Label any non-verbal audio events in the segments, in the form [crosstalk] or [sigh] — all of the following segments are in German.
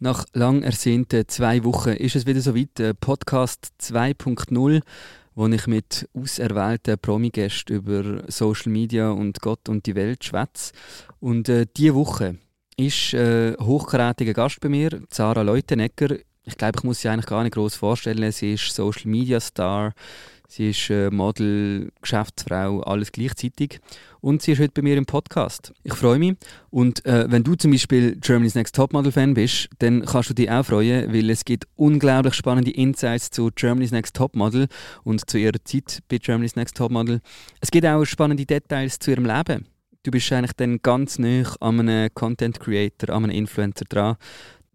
Nach lang ersehnten zwei Wochen ist es wieder soweit, äh, Podcast 2.0, wo ich mit auserwählten Promi-Gästen über Social Media und Gott und die Welt schwätze. Und äh, diese Woche ist äh, hochkarätiger Gast bei mir, Sarah Leutenegger. Ich glaube, ich muss sie eigentlich gar nicht groß vorstellen. Sie ist Social Media Star, Sie ist äh, Model, Geschäftsfrau, alles gleichzeitig. Und sie ist heute bei mir im Podcast. Ich freue mich. Und äh, wenn du zum Beispiel Germany's Next Topmodel-Fan bist, dann kannst du dich auch freuen, weil es gibt unglaublich spannende Insights zu Germany's Next Topmodel und zu ihrer Zeit bei Germany's Next Topmodel. Es gibt auch spannende Details zu ihrem Leben. Du bist eigentlich dann ganz nah an einem Content Creator, an einem Influencer dran.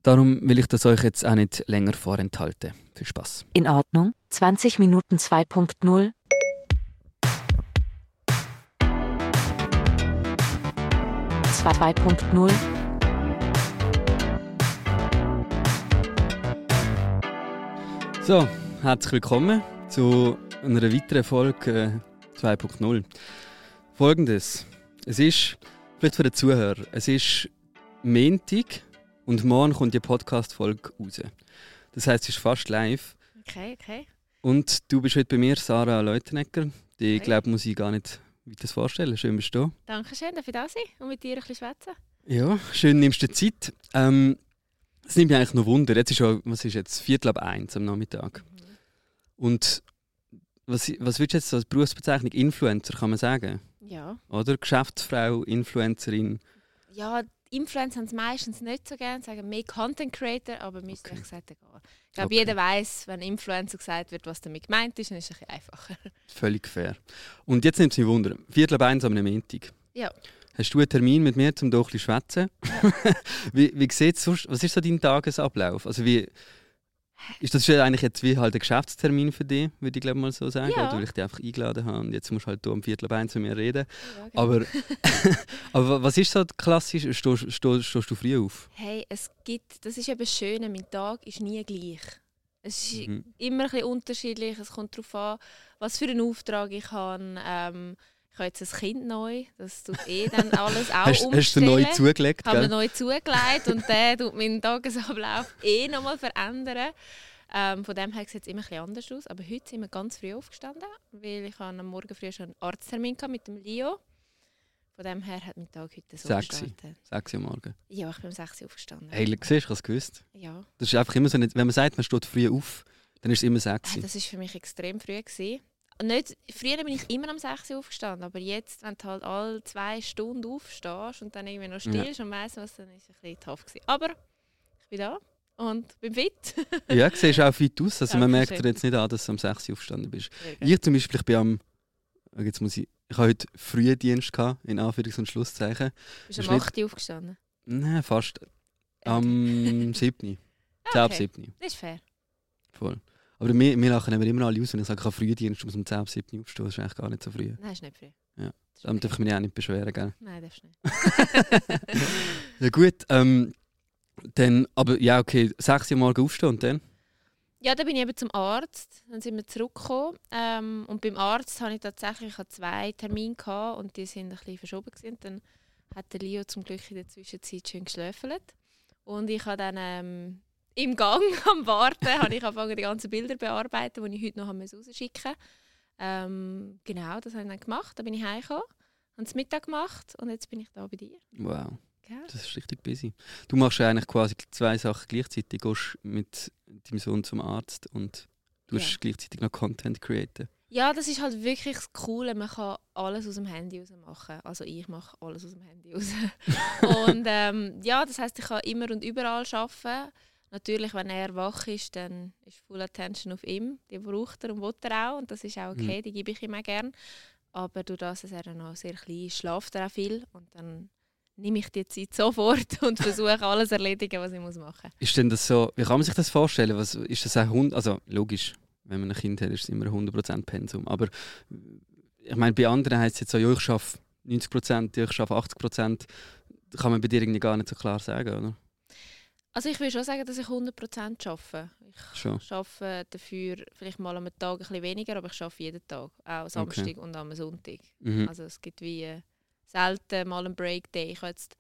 Darum will ich das euch jetzt auch nicht länger vorenthalten. Viel Spaß. In Ordnung. 20 Minuten 2.0. Zwei- 2.0. So, herzlich willkommen zu einer weiteren Folge äh, 2.0. Folgendes: Es ist, vielleicht für den Zuhörer, es ist Montag und morgen kommt die Podcast-Folge raus. Das heißt, es ist fast live. Okay, okay. Und du bist heute bei mir, Sarah Leutenegger. Die, Okay. glaube muss ich gar nicht weiter vorstellen. Schön bist du da. Dankeschön, darf ich da sein und mit dir ein bisschen schwätzen? Ja, schön nimmst du dir Zeit. Ähm, es nimmt mich eigentlich noch Wunder. Jetzt ist schon, was ist jetzt? Viertel ab eins am Nachmittag. Und was, was würdest du jetzt als Berufsbezeichnung Influencer, kann man sagen? Ja. Oder? Geschäftsfrau, Influencerin. Ja, Influencer haben es meistens nicht so gerne, sagen mehr Content Creator, aber mir ist Okay. gesagt egal. Ich glaube, Okay. jeder weiß, wenn Influencer gesagt wird, was damit gemeint ist, dann ist es ein einfacher. [laughs] Völlig fair. Und jetzt nimmt es mich Wunder. Viertel ab eins am Montag. Ja. Hast du einen Termin mit mir, um hier ein bisschen zu schwätzen? [laughs] wie wie sieht's sonst, was ist so dein Tagesablauf? Also wie, ist das eigentlich jetzt wie halt ein Geschäftstermin für dich, würde ich glaube mal so sagen? Ja. Weil ich dich einfach eingeladen habe und jetzt musst du halt hier um Viertel eins mit mir reden. Ja, genau. Aber, [laughs] aber wa- was ist so klassisch? Stehst, stehst, stehst du früh auf? Hey, es gibt, das ist eben das Schöne, mein Tag ist nie gleich. Es ist Mhm. immer ein bisschen unterschiedlich, es kommt darauf an, was für einen Auftrag ich habe. Ähm, ich habe jetzt ein Kind neu, das tut eh dann [laughs] alles auch Hast, umstellen. hast du neu zugelegt? habe mir Gell? neu zugelegt und der tut meinen Tagesablauf [laughs] eh nochmal verändern. Ähm, von dem her sieht es immer ein bisschen anders aus. Aber heute sind wir ganz früh aufgestanden, weil ich habe am Morgen früh schon einen Arzttermin hatte mit dem Leo. Von dem her hat mein Tag heute so Sexy. gestartet. Sechs Uhr morgen. Ja, ich bin um 6 Uhr aufgestanden. Hey, siehst du, ich habe es gewusst. Ja, Das ist einfach immer so, nicht, wenn man sagt, man steht früh auf, dann ist es immer sexy. Ah, das war für mich extrem früh. Gewesen. Nicht, früher bin ich immer um 6 Uhr aufgestanden, aber jetzt, wenn du halt alle zwei Stunden aufstehst und dann irgendwie noch stillst und weißt was, dann ist es ein bisschen tough. Gewesen. Aber ich bin da und bin fit. [laughs] Ja, du siehst auch fit aus. Also man merkt dir jetzt nicht an, dass du um 6 Uhr aufgestanden bist. Ich zum Beispiel, ich bin am... oh, Jetzt muss ich... Ich habe heute Frühdienst gehabt, in Anführungs- und Schlusszeichen. Bist Ist du nicht- 8 Uhr aufgestanden? Nein, fast. Am 7. 10 Ah, ab okay. 7. Das ist fair. Voll. Aber wir, wir lachen immer immer alle aus, wenn ich sage, ich habe Frühdienst, um 10 ab 7 aufstehen. Das ist eigentlich gar nicht so früh. Nein, ist nicht früh. Ja. Das ist Dann okay. darf ich mich auch nicht beschweren, gell? Nein, darfst du nicht. [laughs] Ja gut, ähm... Dann, aber ja, okay, 6 Uhr morgen aufstehen und dann? Ja, dann bin ich eben zum Arzt. Dann sind wir zurückgekommen. Ähm, und beim Arzt hatte ich tatsächlich zwei Termine gehabt und die sind ein bisschen verschoben. Gewesen. Dann hat der Leo zum Glück in der Zwischenzeit schön geschläfelt. Und ich habe dann ähm, im Gang [laughs] am Warten habe ich angefangen, die ganzen Bilder zu bearbeiten, die ich heute noch rausschicken musste. Ähm, genau, das habe ich dann gemacht. Dann bin ich heimgekommen, habe das Mittag gemacht und jetzt bin ich da bei dir. Wow. Gell? Das ist richtig busy. Du machst ja eigentlich quasi zwei Sachen gleichzeitig. Du gehst mit deinem Sohn zum Arzt und du Ja. hast gleichzeitig noch Content createn. Ja, das ist halt wirklich das Coole. Man kann alles aus dem Handy raus machen. Also ich mache alles aus dem Handy raus. [laughs] und ähm, ja, das heißt, ich kann immer und überall arbeiten. Natürlich, wenn er wach ist, dann ist Full Attention auf ihm. Die braucht er und will er auch. Und das ist auch okay, die gebe ich ihm auch gerne. Aber durch das, dass er noch sehr klein ist, schlaft er auch viel. Und dann nehme ich die Zeit sofort [laughs] und versuche alles zu erledigen, was ich muss machen muss. Ist denn das so, wie kann man sich das vorstellen? Was, ist das ein Hund? Also logisch, wenn man ein Kind hat, ist es immer 100% Pensum. Aber ich meine, bei anderen heißt es jetzt so, ja, ich arbeite 90%, ja, ich arbeite 80%. Das kann man bei dir irgendwie gar nicht so klar sagen, oder? Also ich würde schon sagen, dass ich 100% arbeite. Ich Schon. arbeite dafür vielleicht mal am Tag ein bisschen weniger, aber ich arbeite jeden Tag. Auch Samstag und am Sonntag. Mhm. Also es gibt wie äh, selten mal einen Break-Day. Ich habe jetzt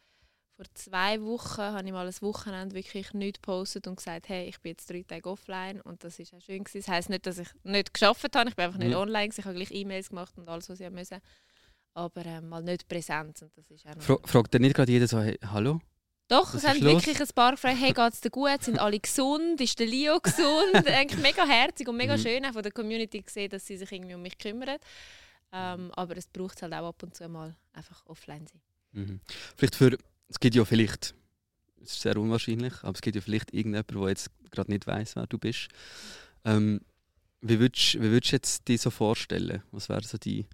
vor zwei Wochen habe ich mal ein Wochenende wirklich nicht gepostet und gesagt, hey, ich bin jetzt drei Tage offline und das ist auch schön gewesen. Das heisst nicht, dass ich nicht geschafft habe, ich bin einfach nicht Mhm. online, gewesen. ich habe gleich E-Mails gemacht und alles, was ich musste. Aber ähm, mal nicht präsent und das ist auch Fra fragt dir nicht gerade jeder so, hey, hallo? Doch, Was es haben los? wirklich ein paar gefragt, hey, geht es dir gut? Sind alle gesund? Ist der Leo gesund? [laughs] Eigentlich mega herzig und mega Mhm. schön, auch von der Community gesehen, dass sie sich irgendwie um mich kümmern. Ähm, aber es braucht halt auch ab und zu mal einfach offline sein. Mhm. Vielleicht für, es gibt ja vielleicht, es ist sehr unwahrscheinlich, aber es gibt ja vielleicht irgendjemand, der jetzt gerade nicht weiß, wer du bist. Ähm, wie würdest, wie würdest du jetzt dich so vorstellen? Was wäre so die...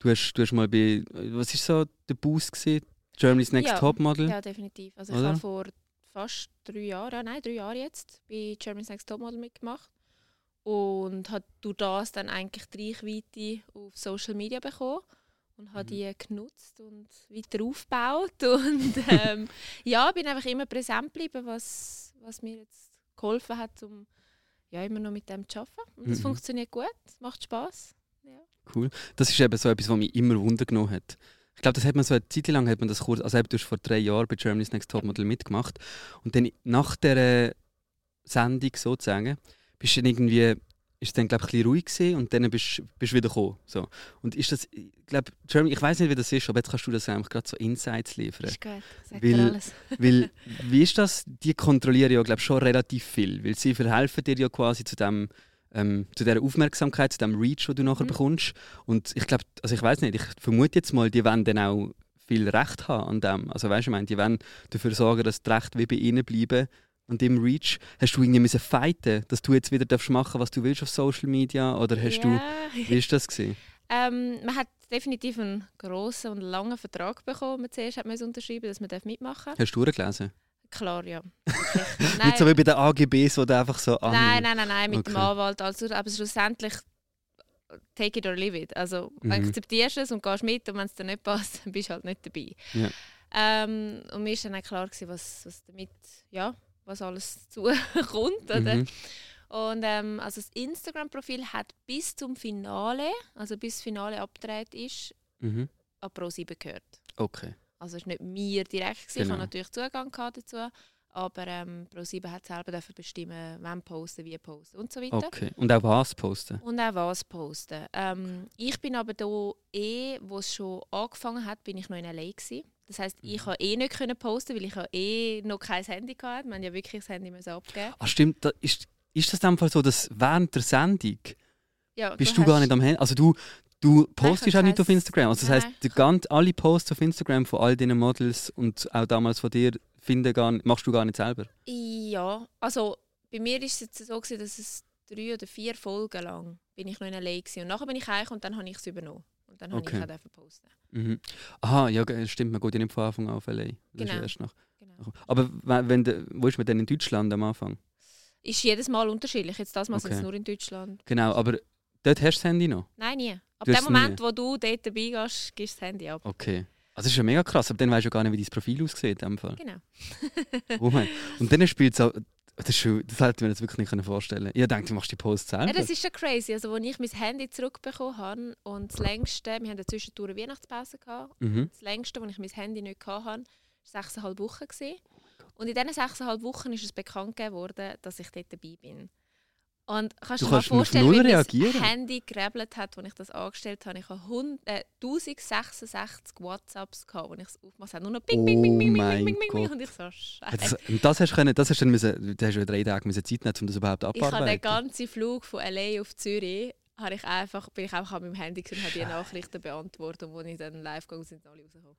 Du hast, du hast mal bei, was ist so der Boost gesehen? Germany's Next Ja. Topmodel? Ja, definitiv. Also ich Oder? habe vor fast drei Jahren, ja, nein, drei Jahre jetzt, bei Germany's Next Topmodel mitgemacht und habe durch das dann eigentlich die Reichweite auf Social Media bekommen und habe Mhm. die genutzt und weiter aufgebaut [laughs] und ähm, [laughs] ja, bin einfach immer präsent geblieben, was, was mir jetzt geholfen hat, um ja, immer noch mit dem zu arbeiten. Und das Mhm. funktioniert gut, es macht Spaß. Cool. Das ist eben so etwas, was mich immer Wunder genommen hat. Ich glaube, das hat man so eine Zeit lang hat man das kurz, also du hast vor drei Jahren bei Germany's Next Topmodel mitgemacht und dann nach der Sendung sozusagen bist du dann irgendwie, ist es dann glaube ich ein bisschen ruhig gewesen und dann bist bist du wieder gekommen. So. Und ist das, ich glaube, Germany, ich weiß nicht, wie das ist, aber jetzt kannst du das eigentlich gerade so Insights liefern. Ist gut, sagt Weil- alles. [laughs] Weil, [laughs] wie ist das? Die kontrollieren ja, glaube schon relativ viel. Weil sie verhelfen dir ja quasi zu dem, ähm, zu dieser Aufmerksamkeit, zu dem Reach, den du nachher Mhm. bekommst. Und ich glaube, also ich weiß nicht, ich vermute jetzt mal, die wollen dann auch viel Recht haben an dem. Also weißt du, ich meine, die wollen dafür sorgen, dass die Rechte wie bei ihnen bleiben. Und im Reach hast du irgendwie müssen fighten, dass du jetzt wieder darfst machen, was du willst auf Social Media, oder hast du, ja. wie ist das gewesen? [laughs] Ähm, man hat definitiv einen grossen und langen Vertrag bekommen, man zuerst hat müssen unterschreiben dass man mitmachen darf. Hast du durchgelesen? Klar, ja. [laughs] Nicht so wie bei den AGBs, wo du einfach so ah, nein, nein, nein, nein, mit dem Okay. Anwalt. Also, aber schlussendlich take it or leave it. Also Mhm. akzeptierst du es und gehst mit und wenn es dir nicht passt, dann [laughs] bist du halt nicht dabei. Ja. Ähm, und mir war dann auch klar, gewesen, was, was damit, ja, was alles [laughs] zukommt. Oder? Mhm. Und ähm, also das Instagram-Profil hat bis zum Finale, also bis das Finale abgedreht ist, Mhm. an Pro7 gehört. Okay. Also es war nicht mir direkt. Gewesen. Ich Genau. hatte natürlich Zugang dazu. Aber ähm, Pro7 hat selber dürfen bestimmen, wann posten, wie posten und so weiter. okay. Und auch was posten? Und auch was posten. Ähm, ich bin aber da eh, wo es schon angefangen hat, bin ich noch in L.A. Gewesen. Das heisst, ich Mhm. konnte eh nicht können posten, weil ich ja eh noch kein Handy hatte. Wir haben ja wirklich das Handy abgeben. Ah, stimmt. Da ist, ist das in dem Fall so, dass während der Sendung Ja, bist du, gar hast- nicht am Handy? Also du, du postest auch nicht auf Instagram. Also das heisst, die ganz, alle Posts auf Instagram von all deinen Models und auch damals von dir finden gar nicht, machst du gar nicht selber. Ja, also bei mir war es jetzt so, gewesen, dass es drei oder vier Folgen lang bin ich noch in L.A. Gewesen. Und nachher bin ich heim und dann habe ich es übernommen. Und dann Okay. habe ich auch posten. Mhm. Aha, ja, stimmt. Man geht ja nicht von Anfang an auf ist Genau. erst nach. Genau. Aber wenn, wenn wo ist man denn in Deutschland am Anfang? Ist jedes Mal unterschiedlich. Jetzt das Mal sind es Okay. nur in Deutschland. Genau, aber dort hast du das Handy noch. Nein, nie. Ab dem Moment, wo du dort dabei gehst, gibst du das Handy ab. Okay. Also das ist ja mega krass, aber dann weißt du gar nicht, wie dein Profil aussieht. In dem Fall. Genau. [laughs] Oh mein. Und dann spielt es auch. Das, ist das hätte ich mir jetzt wirklich nicht können vorstellen Ich dachte, du machst die Post selber. Ja, das ist schon crazy. Also, als ich mein Handy zurückbekommen habe und das längste, wir hatten zwischendurch eine Weihnachtspause, gehabt, mhm. das längste, als ich mein Handy nicht hatte, war sechseinhalb Wochen. Gewesen. Und in diesen sechseinhalb Wochen ist es bekannt gegeben worden, dass ich dort dabei bin. Und kannst Du du dir mal vorstellen, wie mein reagieren. Handy gerebelt hat, als ich das angestellt habe. Ich habe 100, äh, 1066 WhatsApps gehabt, als ich es aufgemacht habe. Nur noch ping, ping, ping, ping, Oh ping, mein ping, ping, ping. Gott. Und ich so, scheiße. Das, das hast du können, das hast du müssen, du hast ja drei Tage müssen Zeit nehmen, um das überhaupt Ich habe den abzuarbeiten. ganzen Flug von LA auf Zürich habe ich einfach, bin ich einfach an meinem Handy und habe die Nachrichten beantwortet, und wo ich dann live gegangen sind, sind alle rausgekommen.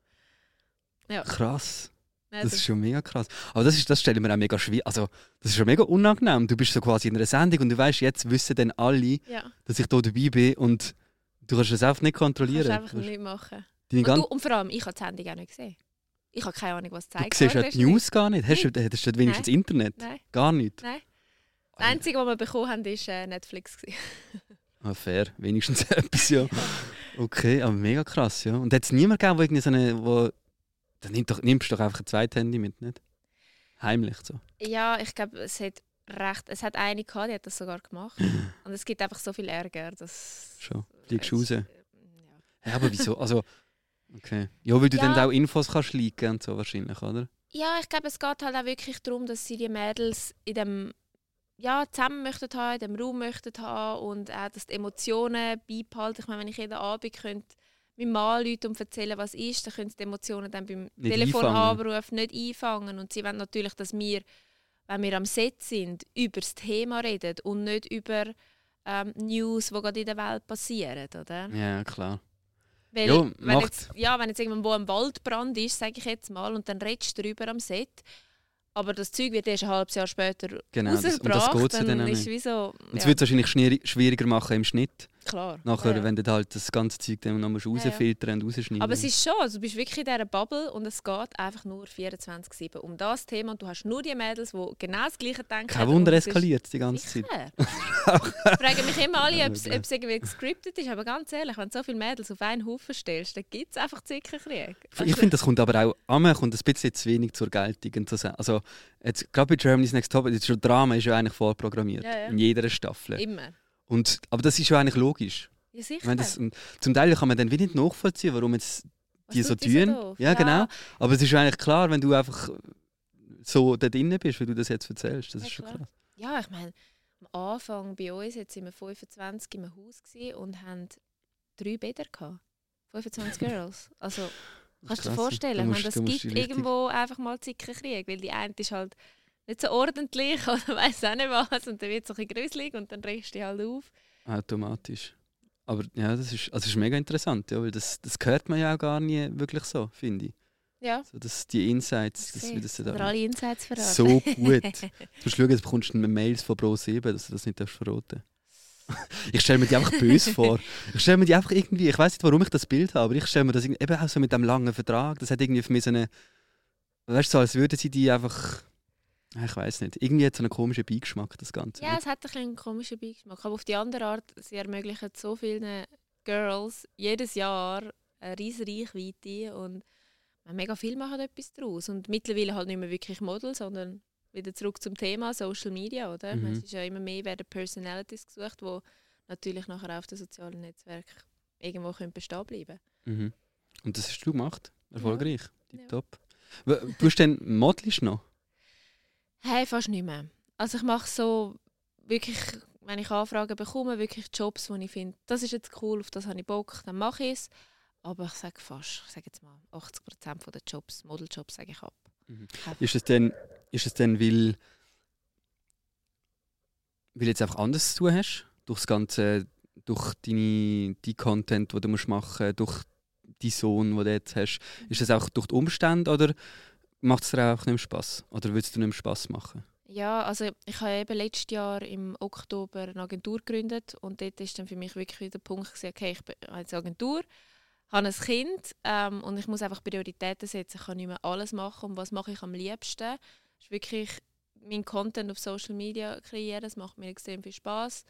Ja, Krass. Nein, Das ist schon mega krass. Aber das, ist, das stelle ich mir auch mega schwierig. Also, das ist schon mega unangenehm. Du bist so quasi in einer Sendung und du weißt, jetzt wissen dann alle, ja, dass ich hier dabei bin und du kannst es einfach nicht kannst kontrollieren. einfach Du hast nicht machen. Und, du, und vor allem, ich habe die Sendung auch nicht gesehen. Ich habe keine Ahnung, was du gezeigt siehst ja die News gar nicht. Hast du, hättest du wenigstens Internet? Nein, Gar nicht. nein. Das Einzige, was wir bekommen haben, war äh, Netflix. [laughs] Ah, fair, wenigstens [laughs] etwas, ja. Okay, aber mega krass, ja. Und hat es niemand gegeben, wo irgendwie so eine. Wo, dann nimm doch, nimmst du doch einfach ein zweites Handy mit, nicht? Heimlich so. Ja, ich glaube, es hat recht. Es hat eine gehabt, die hat das sogar gemacht. [laughs] und es gibt einfach so viel Ärger, dass. Schon. Fliegst du raus? Ja. Ja, aber wieso? Also, Okay. Ja, weil du Ja. dann auch Infos kannst leaken und so wahrscheinlich, oder? Ja, ich glaube, es geht halt auch wirklich darum, dass sie die Mädels in dem ja, zusammen möchten haben, in dem Raum möchten haben und auch, dass die Emotionen beibehalten. Ich meine, wenn ich jeden Abend könnte meinem Mann Leute und erzählen, was ist, dann können sie die Emotionen dann beim Nicht Telefonanruf nicht einfangen. Und sie wollen natürlich, dass wir, wenn wir am Set sind, über das Thema reden und nicht über ähm, News, die gerade in der Welt passieren, oder? Ja, klar. Weil, Ja, wenn, jetzt, ja, wenn jetzt irgendwo ein Waldbrand ist, sage ich jetzt mal, und dann redest du darüber am Set, aber das Zeug wird erst ein halbes Jahr später Genau, das, um rausgebracht, das es ja dann dann ist nicht. wie so, Und es ja, wird es wahrscheinlich schwieriger machen im Schnitt. Klar. Nachher, ja, wenn du halt das ganze Zeug dann noch musst ja. rausfiltern und rausschneiden Aber es ist schon, also du bist wirklich in dieser Bubble und es geht einfach nur 24-7 um das Thema und du hast nur die Mädels, die genau das Gleiche denken. Kein Wunder, eskaliert es die ganze Zeit. Sicher. [laughs] Fragen mich immer alle, ob es irgendwie gescriptet ist, aber ganz ehrlich, wenn du so viele Mädels auf einen Haufen stellst, dann gibt es einfach Zickenkrieg. Ich finde, das kommt aber auch einmal kommt ein bisschen zu wenig zur Geltung. Also, jetzt, gerade bei Germany's Next Top, das Drama ist ja eigentlich vorprogrammiert. In jeder Staffel. Immer. Und, aber das ist ja eigentlich logisch. Ja, sicher. Wenn das, und zum Teil kann man dann wie nicht nachvollziehen, warum jetzt Was die so tut die tun. doof? ja, genau. Aber es ist ja eigentlich klar, wenn du einfach so da drin bist, wie du das jetzt erzählst. Das Ja, ist schon klar. krass. Ja, ich meine, am Anfang bei uns, jetzt sind wir 25 im Haus und haben drei Bäder gehabt. 25 Girls. Also, kannst du dir vorstellen, ich musst- meine, das gibt irgendwo einfach mal Zickenkrieg, weil die eine ist halt nicht so ordentlich [laughs] oder weiß auch nicht was und dann wird es ein bisschen gruselig und dann regst du dich halt auf. Automatisch. Aber ja, das ist, also das ist mega interessant, ja, weil das, das hört man ja auch gar nie wirklich so, finde ich. Ja, So, dass die Insights, das, wie das da alle Insights verraten. so gut. Du [laughs] musst schauen, jetzt bekommst du Mails von Pro 7, dass du das nicht darfst verraten [laughs] Ich stelle mir die einfach böse vor. Ich stelle mir die einfach irgendwie, ich weiß nicht, warum ich das Bild habe, aber ich stelle mir das eben auch so mit dem langen Vertrag. Das hat irgendwie für mich so eine, weißt du, so, als würden sie die einfach, ich weiß nicht, irgendwie hat es einen komischen Beigeschmack, das Ganze. Ja, es hat ein einen komischen Beigeschmack. Aber auf die andere Art, sie ermöglichen so vielen Girls jedes Jahr eine riesige Reichweite und man, mega viel machen etwas daraus. Und mittlerweile halt nicht mehr wirklich Model, sondern wieder zurück zum Thema Social Media, oder? Mhm. Es ist ja immer mehr werden Personalities gesucht, die natürlich nachher auf den sozialen Netzwerken irgendwo können bestehen bleiben Mhm. Und das hast du gemacht? Erfolgreich? Ja. Tipptopp. W- Du hast dann modelst noch? Hey, fast nicht mehr. Also ich mache so wirklich, wenn ich Anfragen bekomme, wirklich Jobs, wo ich finde, das ist jetzt cool, auf das habe ich Bock, dann mache ich es. Aber ich sage fast, ich sage jetzt mal, 80% der Jobs, Modeljobs, sage ich ab. Mhm. Ist es denn, ist es denn weil, weil du jetzt einfach anders zu tun hast? Durch das Ganze, durch deine, die Content, den du machen musst, durch deinen Sohn, den du jetzt hast. Ist das auch durch die Umstände oder macht es dir auch nicht Spass? Oder willst du nicht Spass machen? Ja, also ich habe eben letztes Jahr im Oktober eine Agentur gegründet und dort ist dann für mich wirklich der Punkt gewesen, okay, ich bin als Agentur, habe ein Kind ähm, und ich muss einfach Prioritäten setzen. Ich kann nicht mehr alles machen und was mache ich am liebsten? Das ist wirklich mein Content auf Social Media kreieren, das macht mir extrem viel Spaß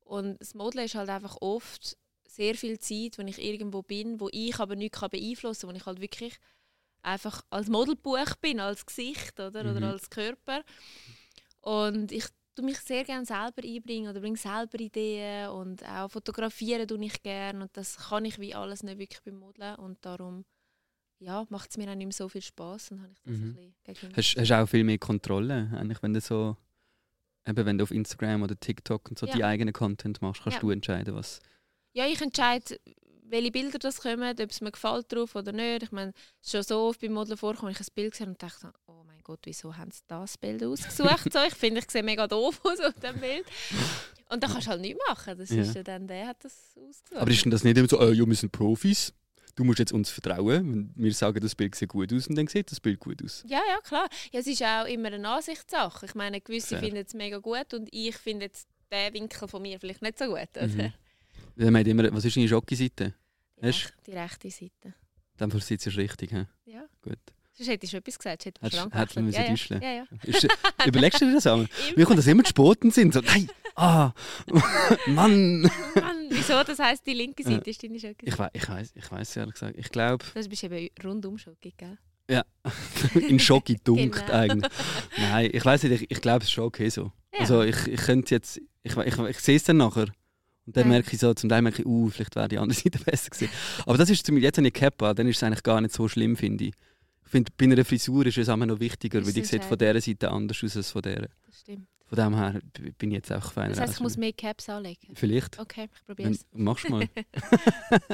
und das Modeln ist halt einfach oft sehr viel Zeit, wenn ich irgendwo bin, wo ich aber nichts beeinflussen kann, wo ich halt wirklich einfach als Modelbuch bin, als Gesicht oder, Mhm. oder als Körper. Und ich tue mich sehr gerne selber einbringen oder bringe selber Ideen und auch fotografieren tue ich gerne und das kann ich wie alles nicht wirklich beim Modeln und darum ja, macht es mir auch nicht mehr so viel Spaß und habe ich das Mhm. ein bisschen Hast hast du auch viel mehr Kontrolle, eigentlich, wenn du so eben wenn du auf Instagram oder TikTok und so Ja. die eigenen Content machst, kannst Ja. du entscheiden, was. Ja, ich entscheide, welche Bilder das kommen, ob es mir gefällt drauf oder nicht. Ich meine, es ist schon so oft beim Modeln vorkommen, ich ein Bild gesehen und dachte, oh mein Gott, wieso haben sie das Bild ausgesucht? [laughs] so, ich finde, ich sehe mega doof aus auf dem Bild. Und da kannst du halt nichts machen. Das Ja. ist ja dann, der hat das ausgesucht. Aber ist denn das nicht immer so, ja, wir sind Profis, du musst jetzt uns vertrauen, wenn wir sagen, das Bild sieht gut aus und dann sieht das Bild gut aus. Ja, ja, klar. Ja, es ist auch immer eine Ansichtssache. Ich meine, gewisse Fair. finden es mega gut und ich finde jetzt den Winkel von mir vielleicht nicht so gut. Oder? Mhm. Ja, man hat immer, was ist deine Jockey-Seite? Die, Hast- rech- die rechte Seite. Dann sitzt du richtig. He? Ja. Gut. Sonst hättest du etwas gesagt. Hättest Hättest- du hätte man müssen ja, ja. ja, ja. Ist, [laughs] überlegst du dir das einmal? Mir kommt das immer zu Spoten sind. So, nein, ah, [laughs] Mann. Mann, wieso? Das heisst, die linke Ja. Seite ist deine Schocke. Ich, wei ich weiß, ich weiß ehrlich gesagt. Ich glaube, Das bist eben rundum Schocke, gell? [laughs] in Schocki dunkt Genau. eigentlich. Nein, ich weiß nicht, ich, ich glaube, es ist schon okay so. Ja. Also ich, ich könnte jetzt, ich, we- ich, ich sehe es dann nachher Und dann merke ich so, zum Teil merke ich, uh, vielleicht wäre die andere [laughs] Seite besser gewesen. Aber das ist zum jetzt, wenn ich Kappa, dann ist es eigentlich gar nicht so schlimm, finde ich. Ich finde, bei einer Frisur ist es immer noch wichtiger, weil die es sieht von dieser Seite anders aus als von dieser. Das stimmt. Von dem her bin ich jetzt auch feiner. Das heisst, ich aus. muss mehr Caps anlegen. Vielleicht. Okay, ich probiere es. machst mal. [laughs]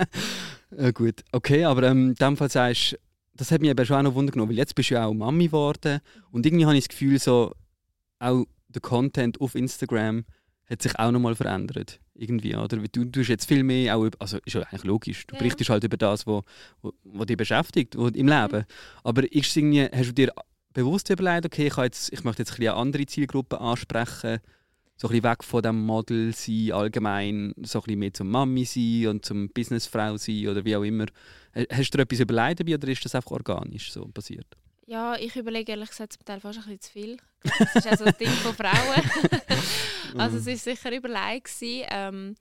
[laughs] äh, gut, okay, aber ähm, in dem Fall sagst du, das hat mich eben schon auch noch Wunder genommen, weil jetzt bist du ja auch Mami geworden und irgendwie habe ich das Gefühl, so, auch der Content auf Instagram hat sich auch nochmal verändert. Irgendwie, oder? Du, hast jetzt viel mehr, auch, also ist ja eigentlich logisch, du Ja. berichtest halt über das, was wo, wo dich beschäftigt wo, im Leben. Aber ist irgendwie, hast du dir bewusst überlegt, okay, ich, jetzt, ich möchte jetzt ein bisschen eine andere Zielgruppe ansprechen, so ein bisschen weg von dem Model sein, allgemein so ein bisschen mehr zum Mami sein und zum Businessfrau sein oder wie auch immer. Ha- Hast du dir etwas überlegt dabei oder ist das einfach organisch so passiert? Ja, ich überlege ehrlich gesagt zum Teil fast ein bisschen zu viel. Das ist auch so ein Ding von Frauen. [laughs] also es war sicher überlegt. gewesen. Ähm,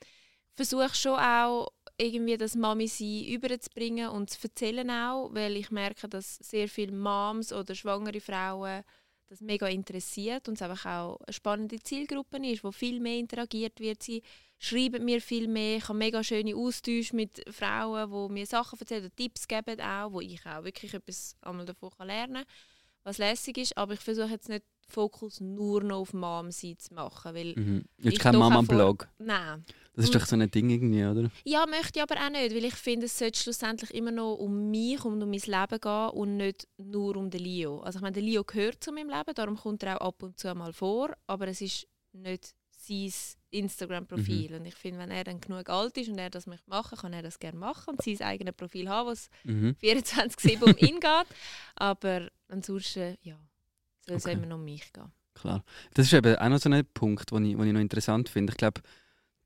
versuche schon auch irgendwie das Mami sein überzubringen und zu erzählen auch, weil ich merke, dass sehr viele Moms oder schwangere Frauen das mega interessiert und es einfach auch eine spannende Zielgruppe ist, wo viel mehr interagiert wird. Sie schreiben mir viel mehr, ich habe mega schöne Austausche mit Frauen, die mir Sachen erzählen oder Tipps geben auch, wo ich auch wirklich etwas einmal davon lernen kann, was lässig ist, aber ich versuche jetzt nicht den Fokus nur noch auf Mom sein zu machen, weil Mhm. Jetzt Ich kein Mama-Blog. nein, Das ist doch so ein Ding irgendwie, oder? ja, möchte ich aber auch nicht, weil ich finde, es sollte schlussendlich immer noch um mich und um mein Leben gehen und nicht nur um den Leo. Also ich meine, der Leo gehört zu meinem Leben, darum kommt er auch ab und zu mal vor, aber es ist nicht sein Instagram-Profil. Und ich finde, wenn er dann genug alt ist und er das möchte machen, kann er das gerne machen und sein eigenes Profil haben, was Mhm. 24-7 um ihn [laughs] geht. Aber ansonsten, ja, soll es Okay. immer noch um mich gehen. Klar. Das ist eben auch noch so ein Punkt, den ich, den ich noch interessant finde. Ich glaube,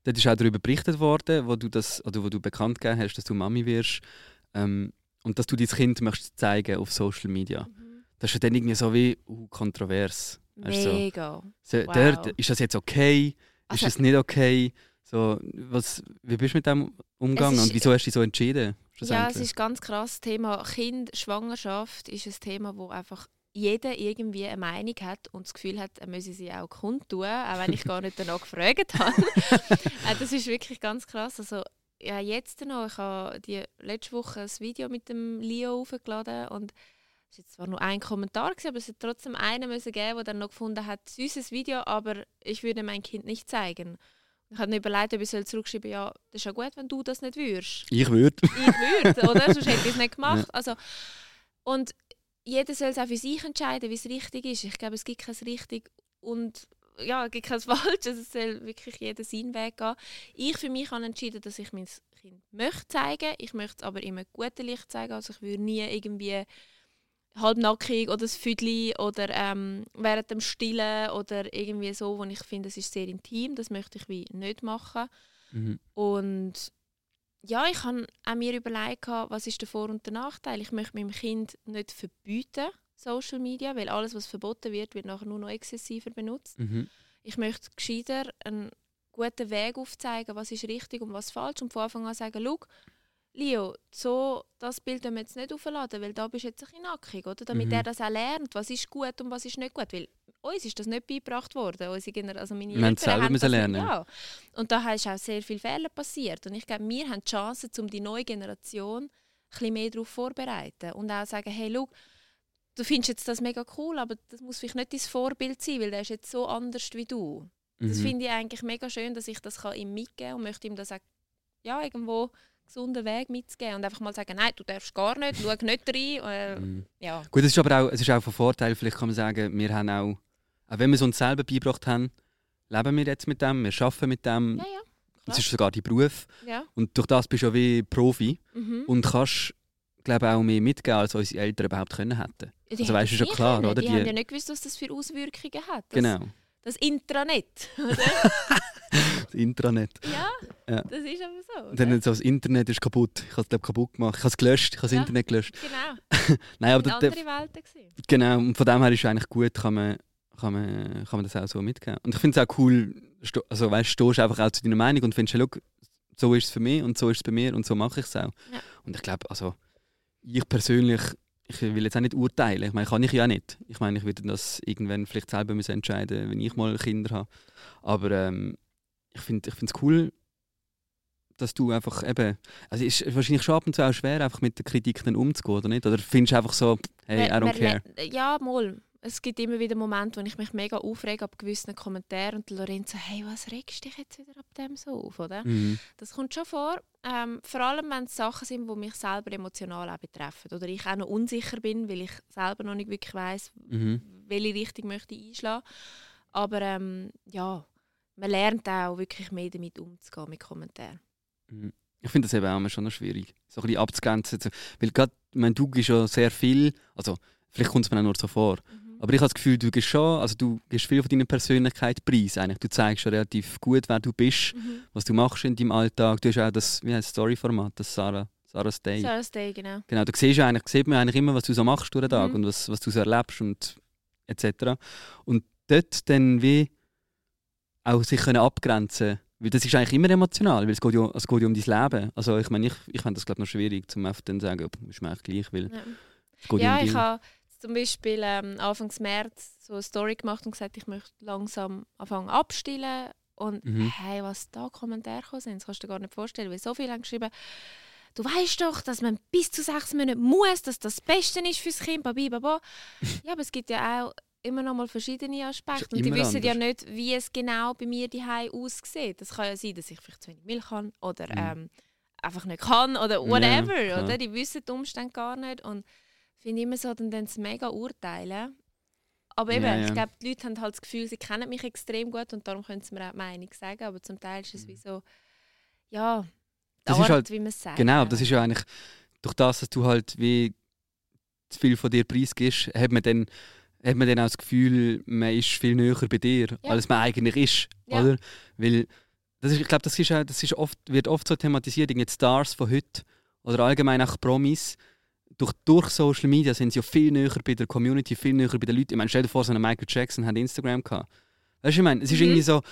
dort ist auch darüber berichtet worden, wo du, das, oder wo du bekannt gegeben hast, dass du Mami wirst ähm, und dass du dein Kind möchtest zeigen auf Social Media. Das ist dann irgendwie so wie uh, kontrovers. Mega. So, Wow. dort, ist das jetzt okay? Also- ist es nicht okay? So, was, wie bist du mit dem umgegangen und wieso hast du dich so entschieden? Ja, es ist ganz krass. Das Thema Kind, Schwangerschaft ist ein Thema, wo einfach jeder irgendwie eine Meinung hat und das Gefühl hat, er müsse sie auch kundtun, auch wenn ich gar nicht danach gefragt habe. [laughs] Äh, das ist wirklich ganz krass. Also, ja, jetzt noch, ich habe die letzte Woche ein Video mit dem Leo hochgeladen und es war jetzt zwar nur ein Kommentar, gewesen, aber es hat trotzdem einen müssen geben, der dann noch gefunden hat, süßes Video, aber ich würde mein Kind nicht zeigen. Ich habe mir überlegt, ob ich soll zurückschreiben ja, das ist ja gut, wenn du das nicht würdest ich würde. ich würde, oder? [laughs] Sonst hätte ich es nicht gemacht. Also, und jeder soll es auch für sich entscheiden, wie es richtig ist. Ich glaube, es gibt kein richtig und ja, es gibt kein [laughs] falsch. Also, es soll wirklich jeder seinen Weg gehen. Ich für mich habe entschieden, dass ich mein Kind möchte zeigen. Ich möchte es aber immer gute Licht zeigen. Also ich würde nie irgendwie halbnackig oder das Füdli oder ähm, während dem Stillen oder irgendwie so, wo ich finde, es ist sehr intim. Das möchte ich wie nicht machen. Mhm. Und ja, ich habe auch mir überlegt, was ist der Vor- und der Nachteil. Ich möchte meinem Kind nicht verbieten, Social Media, weil alles, was verboten wird, wird nachher nur noch exzessiver benutzt. Mhm. Ich möchte gescheiter einen guten Weg aufzeigen, was ist richtig und was falsch und von Anfang an sagen, schau, Leo, so, das Bild wir jetzt nicht aufladen, weil da bist du jetzt ein bisschen nackig, oder? Damit Mhm. er das auch lernt, was ist gut und was ist nicht gut. Weil uns ist das nicht beigebracht worden. Unsere Gener also meine Wir haben es Eltern selber haben müssen das nicht- lernen. Ja. Und da ist auch sehr viel Fehler passiert. Und ich glaube, wir haben die Chance, um die neue Generation ein bisschen mehr darauf vorzubereiten. Und auch sagen, hey, schau, du findest jetzt das mega cool, aber das muss vielleicht nicht dein Vorbild sein, weil der ist jetzt so anders wie du. Das Mhm. finde ich eigentlich mega schön, dass ich das kann ihm mitgeben kann und möchte ihm das auch ja, irgendwo gesunden Weg mitzugeben und einfach mal sagen, nein, du darfst gar nicht, schau nicht rein. Äh, Mhm. ja. Gut, es ist aber auch, es ist auch von Vorteil, vielleicht kann man sagen, wir haben auch, auch wenn wir es uns selber beigebracht haben, leben wir jetzt mit dem, wir arbeiten mit dem, Ja, ja. es ist sogar dein Beruf ja. und durch das bist du ja wie Profi Mhm. und kannst, glaube auch mehr mitgeben, als unsere Eltern überhaupt können hätten. Die also weißt du, schon klar, können. oder? Die, Die- haben ja nicht gewusst, was das für Auswirkungen hat. Das, Genau, Das Intranet. [laughs] Oder? [laughs] das Intranet. ja, Ja. das ist aber so. Und dann Oder? so, das Internet ist kaputt, ich habe es glaub, kaputt gemacht, ich habe es gelöscht, ich habe das Ja. Internet gelöscht. Genau, [laughs] Nein, aber der, andere Welten gewesen. Genau, und von dem her ist es eigentlich gut, kann man, kann man, kann man das auch so mitgeben. Und ich finde es auch cool, also weißt, du stehst einfach auch zu deiner Meinung und findest, schau, so ist es für mich und so ist es bei mir und so mache ich es auch. Ja. Und ich glaube, also ich persönlich, ich will jetzt auch nicht urteilen, ich meine, kann ich ja nicht. Ich meine, ich würde das irgendwann vielleicht selber müssen entscheiden wenn ich mal Kinder habe. Aber ähm, ich finde es cool, dass du einfach eben, also es ist wahrscheinlich schon ab und zu auch schwer, einfach mit der Kritik dann umzugehen, oder nicht? Oder findest du einfach so, hey, I don't care? Ja, mal. Es gibt immer wieder Momente, wo ich mich mega aufrege ab gewissen Kommentaren und Lorenzo, hey, was regst du dich jetzt wieder ab dem so auf, oder? Mhm. Das kommt schon vor. Ähm, vor allem, wenn es Sachen sind, die mich selber emotional auch betreffen. Oder ich auch noch unsicher bin, weil ich selber noch nicht wirklich weiss, Mhm. welche Richtung möchte ich einschlagen. Aber ähm, ja, man lernt auch wirklich mehr damit umzugehen, mit Kommentaren. Mhm. Ich finde das eben auch immer schon noch schwierig, so ein bisschen abzugrenzen. zu- Weil gerade, ich meine, du gibst ja sehr viel, also vielleicht kommt es mir auch nur so vor, aber ich habe das Gefühl, du gibst schon, also du gibst viel von deiner Persönlichkeit preis eigentlich. Du zeigst schon relativ gut, wer du bist, Mhm. was du machst in deinem Alltag. Du hast auch das, wie heißt das Story-Format, das Sarah, Sarah's Day. Sarah's Day, genau. Genau, da siehst eigentlich, sieht man eigentlich immer, was du so machst durch den Tag Mhm. und was, was du so erlebst und etc. Und dort dann wie auch sich können abgrenzen weil das ist eigentlich immer emotional, weil es geht ja, es geht ja um dein Leben. Also ich meine, ich, ich finde das glaube noch schwierig, zum einfach dann zu sagen, ist mir eigentlich gleich, weil Ja. es geht Ja, um ich habe zum Beispiel ähm, Anfang März so eine Story gemacht und gesagt, ich möchte langsam anfangen abstillen. Und Mhm. hey, was da Kommentare gekommen sind, das kannst du dir gar nicht vorstellen, weil so viele haben geschrieben, du weißt doch, dass man bis zu sechs Monate muss, dass das das Beste ist fürs Kind, babi, baba. [laughs] ja, aber es gibt ja auch immer noch mal verschiedene Aspekte und die wissen ja anders. nicht, wie es genau bei mir daheim aussieht. Das kann ja sein, dass ich vielleicht zu wenig Milch habe oder Mhm. ähm, einfach nicht kann oder Ja, whatever, klar. oder? Die wissen die Umstände gar nicht und ich finde immer so, dann dann mega urteilen. Aber eben, Ja, ja. ich glaube, die Leute haben halt das Gefühl, sie kennen mich extrem gut und darum können sie mir auch die Meinung sagen. Aber zum Teil ist es wie so, ja, die Mhm. Das ist Art, halt- wie man es sagt. Genau, das ist ja eigentlich durch das, dass du halt wie zu viel von dir preisgibst, hat man dann, hat man dann auch das Gefühl, man ist viel näher bei dir, Ja. als man eigentlich ist, Ja. oder? Weil das ist, ich glaube, das, ist, auch- das ist oft, wird oft so thematisiert, irgendwie Stars von heute oder allgemein auch Promis. Durch, durch Social Media sind sie ja viel näher bei der Community, viel näher bei den Leuten. Ich meine, stell dir vor, so ein Michael Jackson hat Instagram gehabt. Weißt du, ich meine, es ist Mhm. irgendwie so,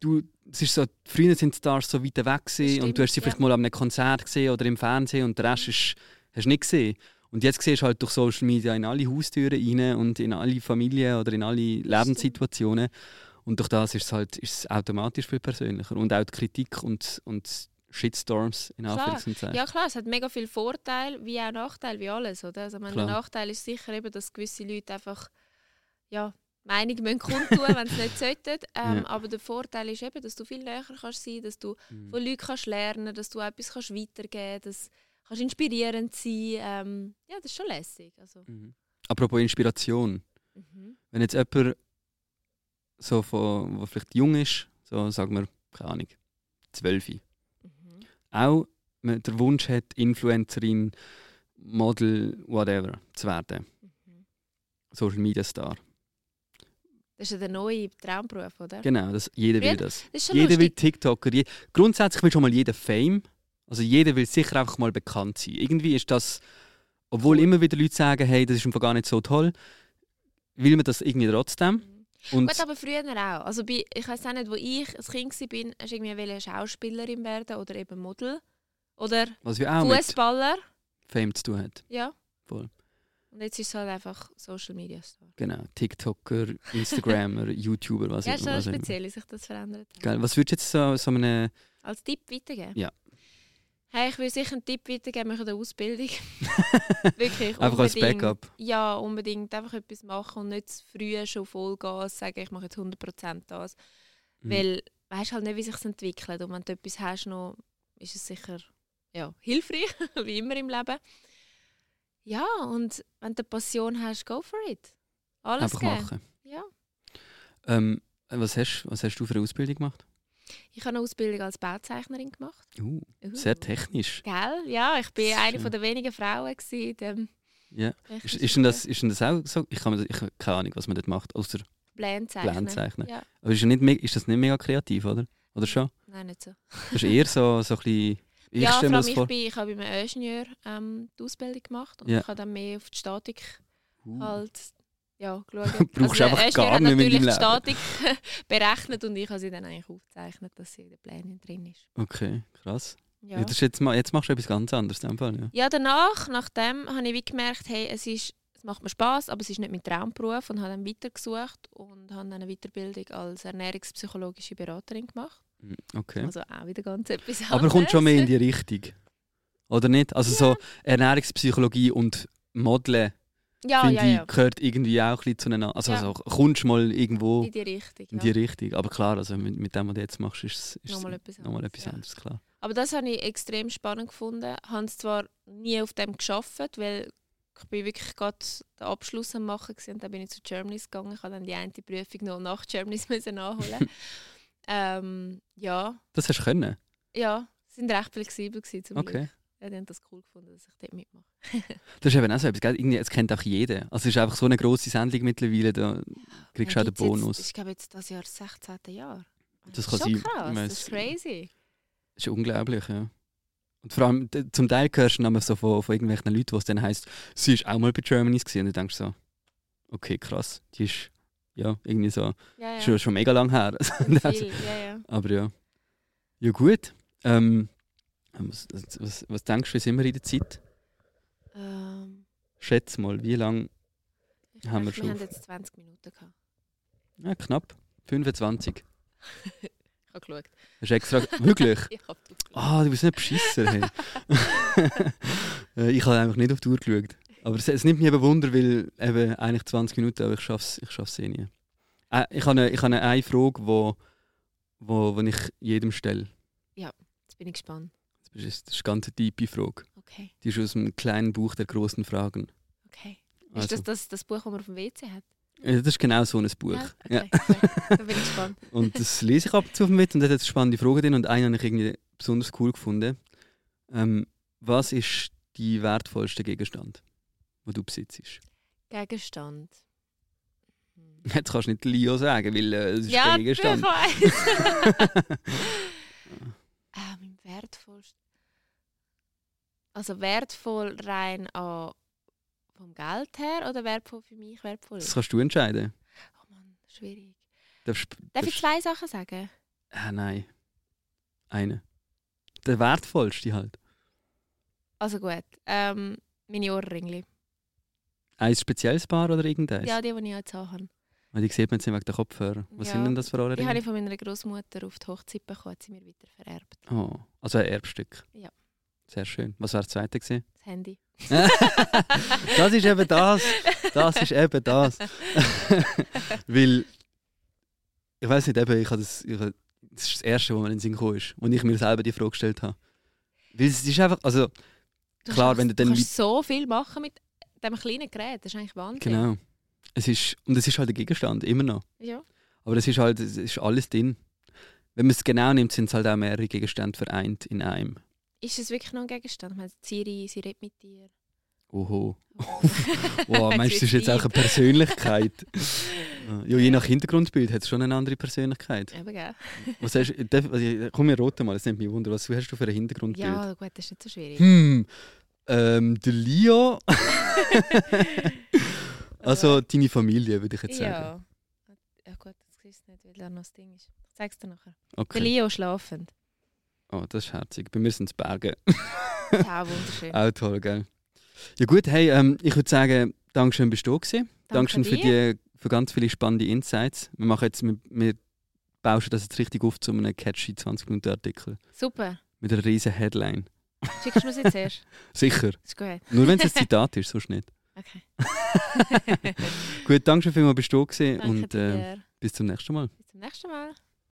du, es ist so, früher sind die Stars so weit weg gewesen und du hast sie stimmt, vielleicht ja. mal an einem Konzert gesehen oder im Fernsehen und den Rest ist, hast du nicht gesehen. Und jetzt siehst du halt durch Social Media in alle Haustüren rein und in alle Familien oder in alle Lebenssituationen. Und durch das ist es halt ist es automatisch viel persönlicher. Und auch die Kritik und, und Shitstorms in. Anführungszeichen. Ja klar, es hat mega viel Vorteil wie auch Nachteil, wie alles. Oder? Also, Klar. Nachteil ist sicher eben, dass gewisse Leute einfach ja, Meinung müssen kundtun, [laughs] wenn sie nicht sollten. Ähm, Ja. Aber der Vorteil ist eben, dass du viel näher kannst sein, dass du Mhm. von Leuten kannst lernen, dass du etwas kannst weitergeben, dass kannst inspirierend sein. Ähm, ja, das ist schon lässig. Also, Mhm. Apropos Inspiration. mhm. Wenn jetzt jemand so von, wo vielleicht jung ist, so sagen wir, keine Ahnung, 12, Mhm. auch man den Wunsch hat, Influencerin, Model, whatever zu werden, Mhm. Social Media Star. Das ist ja der neue Traumberuf, oder? Genau, das, jeder will das. Das Jeder will lustig. TikToker. Je, grundsätzlich will schon mal jeder Fame. Also jeder will sicher einfach mal bekannt sein. Irgendwie ist das, obwohl immer wieder Leute sagen, hey, das ist einfach gar nicht so toll, will man das irgendwie trotzdem. Mhm. Und Gut, aber früher auch. Also bei, ich weiß auch nicht, wo ich als Kind war, hast du irgendwie Schauspielerin werden oder eben Model. Oder Fußballer. Fame zu tun hat. Ja. Voll. Und jetzt ist es halt einfach Social Media Star. Genau. TikToker, Instagrammer, [laughs] YouTuber, was Ja, auch ist schon was auch immer. speziell, wie sich das verändert hat. Geil. Was würdest du jetzt so, so einem. Als Tipp weitergeben? Ja. Hey, ich würde sicher einen Tipp weitergeben, machen eine Ausbildung. [laughs] Wirklich, Einfach als. Backup. Ja, unbedingt. Einfach etwas machen und nicht zu früh schon Vollgas sagen, ich mache jetzt 100% das. Mhm. Weil du weißt halt nicht, wie sich entwickelt. Und wenn du etwas hast, noch, ist es sicher ja, hilfreich, [laughs] wie immer im Leben. Ja, und wenn du eine Passion hast, go for it. Alles Einfach geben. machen. Ja. Ähm, was, hast, was hast du für eine Ausbildung gemacht? Ich habe eine Ausbildung als Bauzeichnerin gemacht. Uh, Uh. sehr technisch. Gell? Ja, ich bin Das eine von der wenigen Frauen gewesen dem Ja. Ist, ist, denn das, ist denn das auch so? Ich habe keine Ahnung, was man dort macht, außer Pläne zeichnen. Pläne zeichnen. Ja. Aber ist, ja nicht, ist das nicht mega kreativ, oder? Oder schon? Nein, nicht so. Das ist eher so, so ein bisschen. Ich ja, vor allem das ich, bin, ich habe bei einem Ingenieur ähm, die Ausbildung gemacht und Ja. ich habe dann mehr auf die Statik Uh. halt ja, [laughs] geschaut. Brauchst der einfach gar nicht natürlich die Statik [laughs] berechnet und ich habe sie dann eigentlich aufgezeichnet, dass sie in den Plänen drin ist. Okay, krass. Ja. Ja. jetzt, jetzt machst du etwas ganz anderes in dem Fall. Ja. Ja, danach, nachdem, habe ich wie gemerkt, hey, es, ist, es macht mir Spaß, aber es ist nicht mein Traumberuf und habe dann weitergesucht und habe dann eine Weiterbildung als ernährungspsychologische Beraterin gemacht. Mm, Okay. Also auch wieder ganz etwas Aber kommt schon mehr in anderes. die Richtung. Oder nicht? Also so Ernährungspsychologie und Modeln, Ja, finde ja, ich, ja. gehört irgendwie auch ein bisschen zueinander. Also, Ja. also kommst mal irgendwo In die Richtung. in die Richtung. Aber klar, also mit, mit dem, was du jetzt machst, ist es Nochmal etwas nochmal anderes, etwas anderes, klar. Aber das habe ich extrem spannend gefunden. Ich habe zwar nie auf dem geschafft, weil ich bin wirklich gerade den Abschluss am machen und dann bin ich zu Germany's gegangen. Ich habe dann die eine Prüfung noch nach Germany's [laughs] müssen nachholen. [laughs] ähm, ja, Das hast du können? ja, sie sind recht flexibel gewesen zum Okay. Glück. Ja, die haben das cool gefunden, dass ich dort mitmache. Das ist eben auch so etwas, gell? Irgendwie, es kennt auch jeder. Also es ist einfach so eine grosse Sendung mittlerweile, da kriegst du auch den Bonus. Jetzt, ich glaube jetzt das Jahr das 16. Jahr. Das ist kann schon krass, das ist crazy. Das ist unglaublich, ja. Und vor allem, zum Teil hörst du dann so von, von irgendwelchen Leuten, wo es dann heisst, sie ist auch mal bei Germany's gewesen. Und du denkst so, okay, krass, die ist ja irgendwie so, Ja, ja. schon, schon mega lang her. [laughs] Viel, ja, ja. Aber ja. Ja gut. Ähm, was, was, was denkst du, wie sind wir in der Zeit? Ähm, Schätz mal, wie lang? ich Haben wir schon wir haben jetzt 20 Minuten gehabt. Ja, knapp. 25. [laughs] Ich habe geschaut. Hast du extra... Wirklich? [laughs] Ich habe Ah, du bist nicht beschissen. Hey. [laughs] Äh, ich habe einfach nicht auf die Uhr geschaut. Aber es, es nimmt mich eben Wunder, weil eben eigentlich 20 Minuten, aber ich schaffe es ich schaff's eh nie. Äh, ich habe eine, ich habe eine Frage, wo, wo, wo ich jedem stelle. Jetzt bin ich gespannt. Das ist, das ist eine ganz tiefe Frage. Okay, Die ist aus dem kleinen Buch der großen Fragen. okay. Also, Ist das, das das Buch, das man auf dem WC hat? Ja, das ist genau so ein Buch. Ja? Okay, okay. da bin ich gespannt. [laughs] Und das lese ich ab und zu mit und da hat jetzt spannende Fragen drin und eine habe ich irgendwie besonders cool gefunden. Ähm, was ist die wertvollste Gegenstand, den du besitzt? Gegenstand. [laughs] Jetzt kannst du nicht Leo sagen, weil äh, es ist Ja, Gegenstand. ich weiß. [laughs] ah, mein wertvollst. Also wertvoll rein an vom Geld her oder wertvoll für mich wertvoll? Das kannst du entscheiden. Oh Mann, schwierig. Darfst, Darf ich zwei Sachen sagen? Ah, nein. Eine. Der wertvollste halt. Also gut. Ähm, meine Ohrringli. Ein spezielles Paar oder irgendeins? Ja, die, die ich jetzt habe. Weil die sieht man jetzt nicht wegen der Kopfhörer. Was Ja, sind denn das für eure Die habe ich von meiner Großmutter auf die Hochzeit bekommen, hat sie mir weiter vererbt. Oh, also ein Erbstück. Ja. Sehr schön. Was war das zweite gewesen? Das Handy. [laughs] das ist eben das. Das ist eben das. [laughs] Weil, ich weiß nicht, eben, ich habe das, ich habe, das ist das Erste, was mir in den Sinn gekommen ist, als ich mir selber die Frage gestellt habe. Weil es ist einfach, also, Du Klar, kannst, wenn du du dann kannst so viel machen mit diesem kleinen Gerät. Das ist eigentlich Wahnsinn. genau. Es ist, und es ist halt ein Gegenstand, immer noch. Ja. Aber es ist halt, es ist alles drin. Wenn man es genau nimmt, sind es halt auch mehrere Gegenstände vereint in einem. Ist es wirklich noch ein Gegenstand? Ich meine, Siri, sie redet mit dir. Oho. [laughs] Wow, meinst du, das ist jetzt auch eine. Persönlichkeit? [laughs] ja, je nach Hintergrundbild hat es schon eine andere Persönlichkeit. Eben, gell? [laughs] Was hast, darf- also, komm, wir roten mal, das nimmt mich wunder. Was hast du für ein Hintergrundbild? Ja, gut, das ist nicht so schwierig. Hm, ähm, der Leo. also deine Familie, würde ich jetzt sagen. ja. Ja gut, das siehst du nicht, weil da noch das Ding ist. Ich zeig's dir nachher. Der Okay. Leo schlafend. Oh, das ist herzig. Bei mir sind es Berge. Das ist auch wunderschön. [laughs] Auch toll, gell? Ja gut, hey, ähm, ich würde sagen, Dankeschön, bist du da gewesen. Dankeschön für, die, für ganz viele spannende Insights. Wir machen jetzt, wir, wir bauschen das jetzt richtig auf zu einem catchy 20-Minuten-Artikel Super. mit einer riesen Headline. Schickst du mir jetzt erst? [laughs] Sicher. Ist gut. Nur wenn es ein [laughs] Zitat ist, sonst nicht. Okay. Gut, Dankeschön vielmals, bist du da gewesen Danke und äh, bis zum nächsten Mal. Bis zum nächsten Mal.